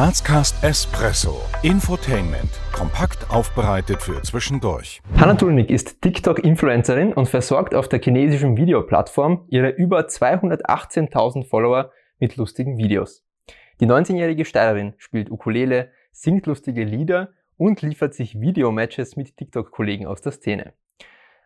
Grazcast Espresso. Infotainment. Kompakt aufbereitet für zwischendurch. Hanna Tulnik ist TikTok-Influencerin und versorgt auf der chinesischen Videoplattform ihre über 218.000 Follower mit lustigen Videos. Die 19-jährige Steirerin spielt Ukulele, singt lustige Lieder und liefert sich Videomatches mit TikTok-Kollegen aus der Szene.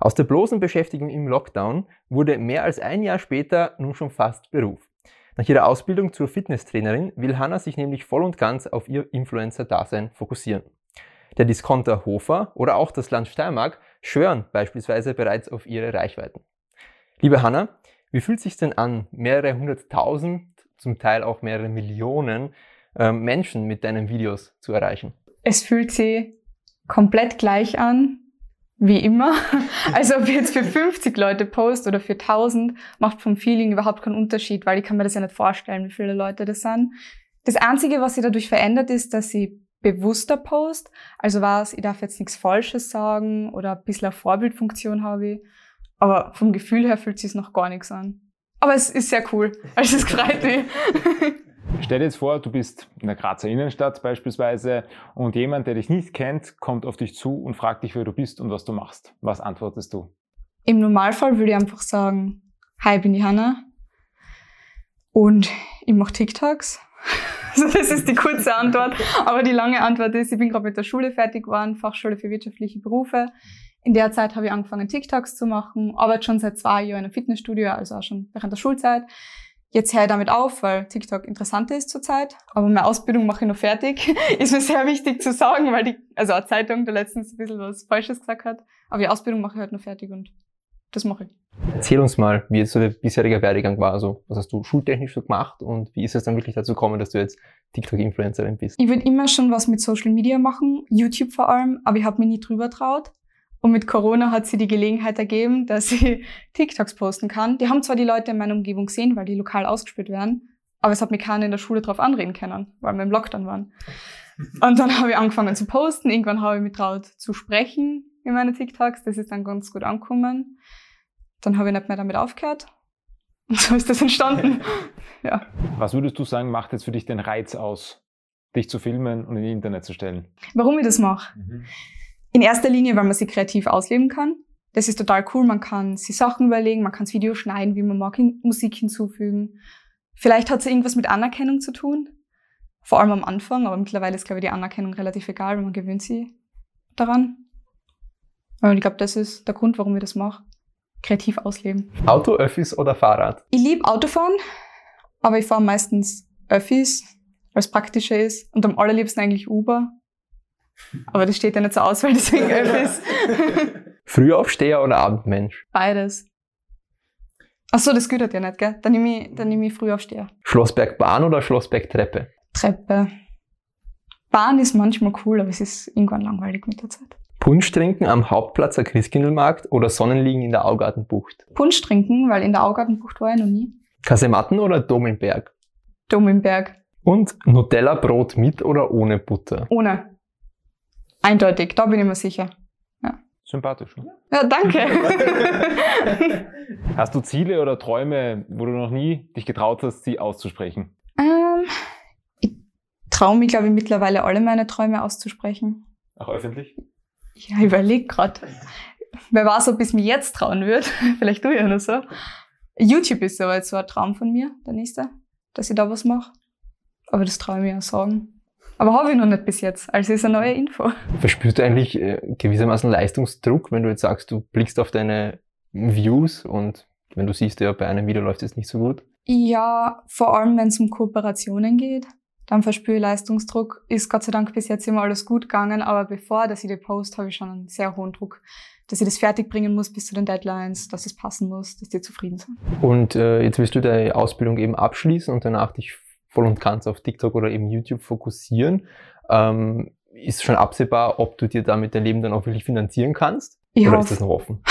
Aus der bloßen Beschäftigung im Lockdown wurde mehr als ein Jahr später nun schon fast Beruf. Nach ihrer Ausbildung zur Fitnesstrainerin will Hanna sich nämlich voll und ganz auf ihr Influencer-Dasein fokussieren. Der Discounter Hofer oder auch das Land Steiermark schwören beispielsweise bereits auf ihre Reichweiten. Liebe Hanna, wie fühlt es sich denn an, mehrere hunderttausend, zum Teil auch mehrere Millionen äh, Menschen mit deinen Videos zu erreichen? Es fühlt sich komplett gleich an, wie immer. Also ob ich jetzt für 50 Leute post oder für 1000, macht vom Feeling überhaupt keinen Unterschied, weil ich kann mir das ja nicht vorstellen, wie viele Leute das sind. Das Einzige, was sich dadurch verändert, ist, dass ich bewusster post. Also was, ich darf jetzt nichts Falsches sagen oder ein bisschen eine Vorbildfunktion habe ich. Aber vom Gefühl her fühlt sich noch gar nichts an. Aber es ist sehr cool. Also es freut mich. Stell dir jetzt vor, du bist in der Grazer Innenstadt beispielsweise und jemand, der dich nicht kennt, kommt auf dich zu und fragt dich, wer du bist und was du machst. Was antwortest du? Im Normalfall würde ich einfach sagen, hi, bin die Hanna und ich mache TikToks. Also das ist die kurze Antwort. Aber die lange Antwort ist, ich bin gerade mit der Schule fertig geworden, Fachschule für wirtschaftliche Berufe. In der Zeit habe ich angefangen, TikToks zu machen, arbeite schon seit zwei Jahren in einem Fitnessstudio, also auch schon während der Schulzeit. Jetzt höre ich damit auf, weil TikTok interessant ist zurzeit. Aber meine Ausbildung mache ich noch fertig. ist mir sehr wichtig zu sagen, weil die, also eine Zeitung da letztens ein bisschen was Falsches gesagt hat. Aber die Ausbildung mache ich halt noch fertig und das mache ich. Erzähl uns mal, wie jetzt so der bisherige Werdegang war. Also, was hast du schultechnisch so gemacht und wie ist es dann wirklich dazu gekommen, dass du jetzt TikTok-Influencerin bist? Ich würde immer schon was mit Social Media machen, YouTube vor allem, aber ich habe mir nie drüber traut. Und mit Corona hat sie die Gelegenheit ergeben, dass sie TikToks posten kann. Die haben zwar die Leute in meiner Umgebung gesehen, weil die lokal ausgespielt werden, aber es hat mich keiner in der Schule drauf anreden können, weil wir im Lockdown waren. Und dann habe ich angefangen zu posten. Irgendwann habe ich mich traut zu sprechen in meine TikToks. Das ist dann ganz gut angekommen. Dann habe ich nicht mehr damit aufgehört. Und so ist das entstanden. ja. Was würdest du sagen, macht jetzt für dich den Reiz aus, dich zu filmen und in die Internet zu stellen? Warum ich das mache? Mhm. In erster Linie, weil man sie kreativ ausleben kann. Das ist total cool. Man kann sich Sachen überlegen, man kann das Video schneiden, wie man mag, Musik hinzufügen. Vielleicht hat es irgendwas mit Anerkennung zu tun. Vor allem am Anfang, aber mittlerweile ist, glaube ich, die Anerkennung relativ egal, weil man gewöhnt sich daran. Und ich glaube, das ist der Grund, warum ich das mache. Kreativ ausleben. Auto, Öffis oder Fahrrad? Ich liebe Autofahren, aber ich fahre meistens Öffis, weil es praktischer ist. Und am allerliebsten eigentlich Uber, aber das steht ja nicht zur Auswahl, deswegen Öffis. Frühaufsteher oder Abendmensch? Beides. Ach so, das gehört ja nicht, gell? Dann nehme ich, dann nehme ich Frühaufsteher. Schlossbergbahn oder Schlossbergtreppe? Treppe. Bahn ist manchmal cool, aber es ist irgendwann langweilig mit der Zeit. Punsch trinken am Hauptplatz der Christkindlmarkt oder Sonnenliegen in der Augartenbucht? Punsch trinken, weil in der Augartenbucht war ich noch nie. Kasematten oder Dom im Berg? Dom im Berg. Und Nutella-Brot mit oder ohne Butter? Ohne. Eindeutig, da bin ich mir sicher. Ja. Sympathisch. Ne? Ja, danke. hast du Ziele oder Träume, wo du noch nie dich getraut hast, sie auszusprechen? Ähm, ich traue mich, glaube ich, mittlerweile alle meine Träume auszusprechen. Auch öffentlich? Ja, ich überlege gerade. Wer weiß, ob ich es mir jetzt trauen würde. Vielleicht du ja noch so. YouTube ist aber jetzt so ein Traum von mir, der nächste, dass ich da was mache. Aber das traue ich mir ja sagen. Aber habe ich noch nicht bis jetzt. Also ist eine neue Info. Verspürst du eigentlich äh, gewissermaßen Leistungsdruck, wenn du jetzt sagst, du blickst auf deine Views und wenn du siehst, ja, bei einem Video läuft es nicht so gut? Ja, vor allem wenn es um Kooperationen geht, dann verspüre ich Leistungsdruck. Ist Gott sei Dank bis jetzt immer alles gut gegangen, aber bevor dass ich die post, habe ich schon einen sehr hohen Druck, dass ich das fertig bringen muss bis zu den Deadlines, dass es passen muss, dass die zufrieden sind. Und äh, jetzt willst du deine Ausbildung eben abschließen und danach dich voll und ganz auf TikTok oder eben YouTube fokussieren. Ähm, ist schon absehbar, ob du dir damit dein Leben dann auch wirklich finanzieren kannst? Ich oder hoffe. ist das noch offen?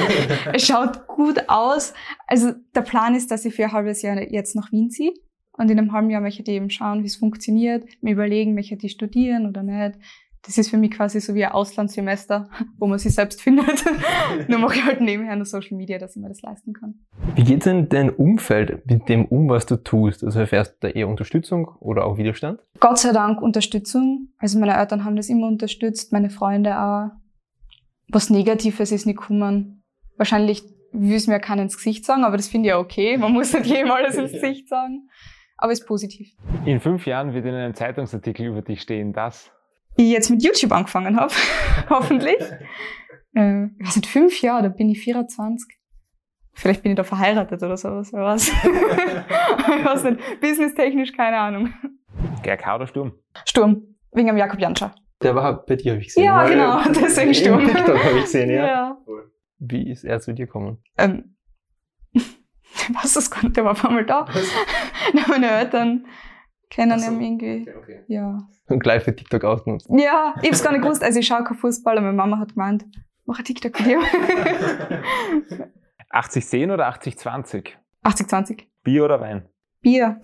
es schaut gut aus. Also der Plan ist, dass ich für ein halbes Jahr jetzt nach Wien ziehe. Und in einem halben Jahr möchte ich eben schauen, wie es funktioniert, mir überlegen, möchte ich studieren oder nicht. Das ist für mich quasi so wie ein Auslandssemester, wo man sich selbst findet. Nur mache ich halt nebenher noch Social Media, dass ich mir das leisten kann. Wie geht denn dein Umfeld mit dem um, was du tust? Also erfährst du da eher Unterstützung oder auch Widerstand? Gott sei Dank Unterstützung. Also meine Eltern haben das immer unterstützt, meine Freunde auch. Was Negatives ist nicht gekommen. Wahrscheinlich will es mir keiner ins Gesicht sagen, aber das finde ich ja okay. Man muss nicht jedem alles ins Gesicht sagen. Aber ist positiv. In fünf Jahren wird in einem Zeitungsartikel über dich stehen, dass ich jetzt mit YouTube angefangen habe, hoffentlich. Äh, ich weiß nicht, fünf Jahre, da bin ich 24. Vielleicht bin ich da verheiratet oder sowas, wer weiß. ich weiß nicht, businesstechnisch keine Ahnung. GRK oder Sturm? Sturm, wegen dem Jakob Janscha. Der war bei dir, habe ich gesehen. Ja, Weil- genau, deswegen Im Sturm. TikTok habe ich gesehen, ja. Ja. Wie ist er zu dir gekommen? Ähm, es gar nicht, der war auf einmal da. Meine Eltern kennen so. irgendwie. Ja. Und gleich für TikTok ausgenutzt. Ja, ich hab's gar nicht gewusst. Also ich schaue kein Fußball, aber meine Mama hat gemeint, mach ein TikTok-Video. 80-10 oder 80-20? 80-20. Bier oder Wein? Bier.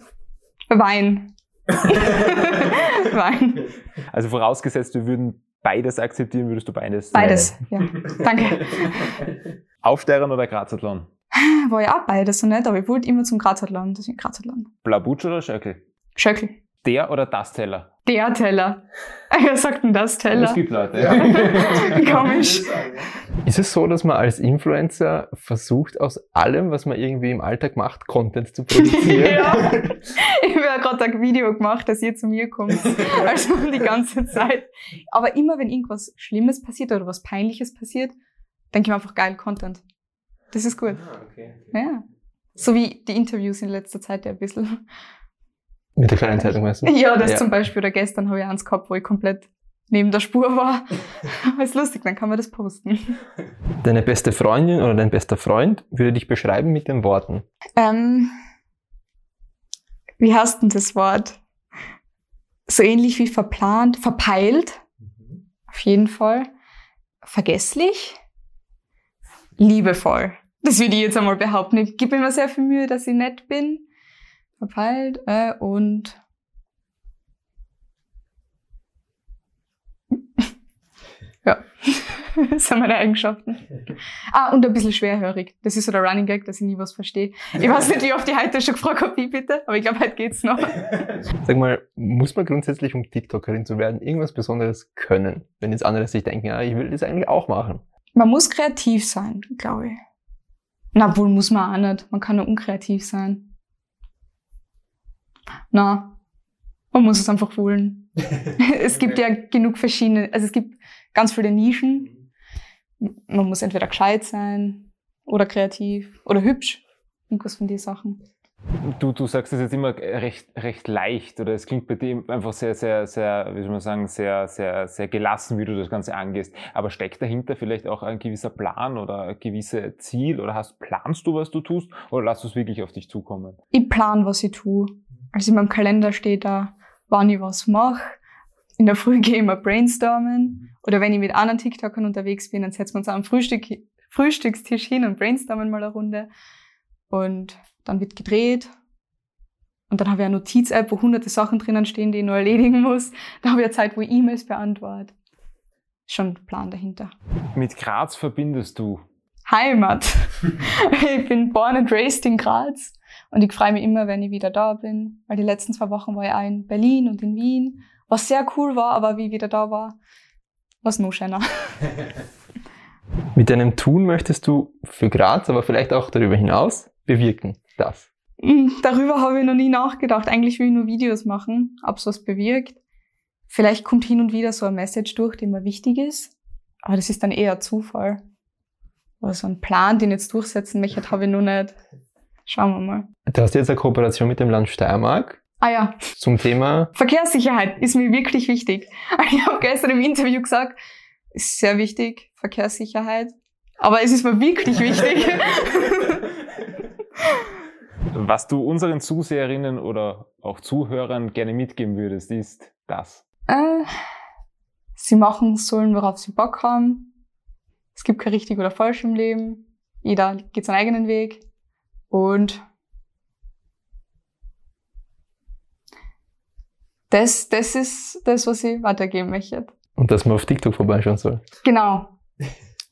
Wein. Wein. Also vorausgesetzt, wir würden beides akzeptieren, würdest du beides? Beides. Ja. Danke. Aufsteigern oder Grazathlon? War ja auch beides so nicht, aber ich wollte immer zum Grazathlon. Deswegen Grazathlon. Blaubutsch oder Schöckel? Schöckel. Der oder das Teller? Der Teller. Wer sagt denn das Teller? Es gibt Leute. Komisch. Ist es so, dass man als Influencer versucht, aus allem, was man irgendwie im Alltag macht, Content zu produzieren? ja. Ich habe ja gerade ein Video gemacht, dass ihr zu mir kommt. Also die ganze Zeit. Aber immer wenn irgendwas Schlimmes passiert oder was Peinliches passiert, denke ich mir einfach geil Content. Das ist gut. Ja. So wie die Interviews in letzter Zeit ja ein bisschen. Mit der kleinen Zeitung, weißt du? Ja, das Ja. zum Beispiel. Oder gestern habe ich eins gehabt, wo ich komplett neben der Spur war. Aber ist lustig, dann kann man das posten. Deine beste Freundin oder dein bester Freund würde dich beschreiben mit den Worten. Ähm, wie heißt denn das Wort? So ähnlich wie verplant, verpeilt, auf jeden Fall. Vergesslich, liebevoll. Das würde ich jetzt einmal behaupten. Ich gebe mir immer sehr viel Mühe, dass ich nett bin. Verpeilt äh, und ja, das sind meine Eigenschaften. Ah, und ein bisschen schwerhörig. Das ist so der Running Gag, dass ich nie was verstehe. Ich weiß nicht, wie oft ich heute schon gefragt habe, wie bitte, aber ich glaube, heute geht's noch. Sag mal, muss man grundsätzlich, um TikTokerin zu werden, irgendwas Besonderes können? Wenn jetzt andere sich denken, ja, ich will das eigentlich auch machen. Man muss kreativ sein, glaube ich. Na, wohl muss man auch nicht. Man kann nur unkreativ sein. Na, man muss es einfach wollen. es gibt ja genug verschiedene, also es gibt ganz viele Nischen. Man muss entweder gescheit sein oder kreativ oder hübsch. Irgendwas von den Sachen. Du, du sagst das jetzt immer recht, recht leicht oder es klingt bei dir einfach sehr, sehr, sehr, wie soll man sagen, sehr, sehr, sehr gelassen, wie du das Ganze angehst. Aber steckt dahinter vielleicht auch ein gewisser Plan oder ein gewisses Ziel oder hast, planst du, was du tust oder du es wirklich auf dich zukommen? ich plan, was ich tue. Also in meinem Kalender steht da, wann ich was mache. In der Früh gehe ich immer brainstormen. Oder wenn ich mit anderen TikTokern unterwegs bin, dann setzen wir uns am Frühstück, Frühstückstisch hin und brainstormen mal eine Runde. Und dann wird gedreht. Und dann habe ich eine Notiz-App, wo hunderte Sachen drinnen stehen, die ich noch erledigen muss. Da habe ich eine Zeit, wo ich E-Mails beantworte. Schon ein Plan dahinter. Mit Graz verbindest du Heimat. ich bin born and raised in Graz und ich freue mich immer, wenn ich wieder da bin, weil die letzten zwei Wochen war ich auch in Berlin und in Wien, was sehr cool war, aber wie ich wieder da war, war es noch schöner. Mit deinem Tun möchtest du für Graz, aber vielleicht auch darüber hinaus bewirken. Das. Mm, Darüber habe ich noch nie nachgedacht. Eigentlich will ich nur Videos machen, ob es was bewirkt. Vielleicht kommt hin und wieder so ein Message durch, die mir wichtig ist, aber das ist dann eher Zufall. Aber so einen Plan, den ich jetzt durchsetzen möchte, habe ich noch nicht. Schauen wir mal. Du hast jetzt eine Kooperation mit dem Land Steiermark Ah ja, zum Thema Verkehrssicherheit ist mir wirklich wichtig. Ich habe gestern im Interview gesagt, ist sehr wichtig, Verkehrssicherheit. Aber es ist mir wirklich wichtig. Was du unseren Zuseherinnen oder auch Zuhörern gerne mitgeben würdest, ist das. äh, sie machen sollen, worauf sie Bock haben. Es gibt kein richtig oder falsch im Leben. Jeder geht seinen eigenen Weg. Und das, das ist das, was ich weitergeben möchte. Und dass man auf TikTok vorbeischauen soll. Genau.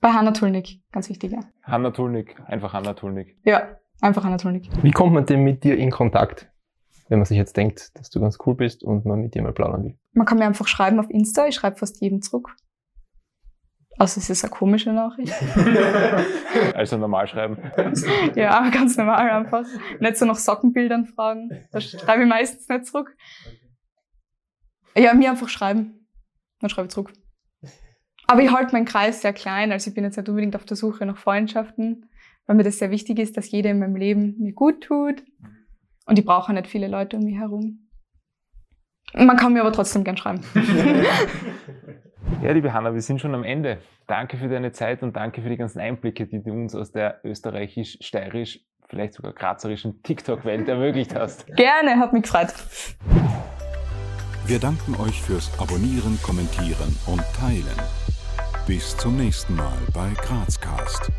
Bei Hanna Tulnik, ganz wichtig, ja. Hanna Tulnik, einfach Hanna Tulnik. Ja, einfach Hanna Tulnik. Wie kommt man denn mit dir in Kontakt, wenn man sich jetzt denkt, dass du ganz cool bist und man mit dir mal plaudern will? Man kann mir einfach schreiben auf Insta, ich schreibe fast jedem zurück. Also es ist eine komische Nachricht. Also normal schreiben. ja, ganz normal einfach. Nicht so nach Sockenbildern fragen. Da schreibe ich meistens nicht zurück. Ja, mir einfach schreiben. Dann schreibe ich zurück. Aber ich halte meinen Kreis sehr klein, also ich bin jetzt nicht unbedingt auf der Suche nach Freundschaften, weil mir das sehr wichtig ist, dass jeder in meinem Leben mir gut tut. Und ich brauche nicht viele Leute um mich herum. Man kann mir aber trotzdem gern schreiben. Ja, liebe Hanna, wir sind schon am Ende. Danke für deine Zeit und danke für die ganzen Einblicke, die du uns aus der österreichisch, steirisch, vielleicht sogar grazerischen TikTok-Welt ermöglicht hast. Gerne, hat mich gefreut. Wir danken euch fürs Abonnieren, Kommentieren und Teilen. Bis zum nächsten Mal bei Grazcast.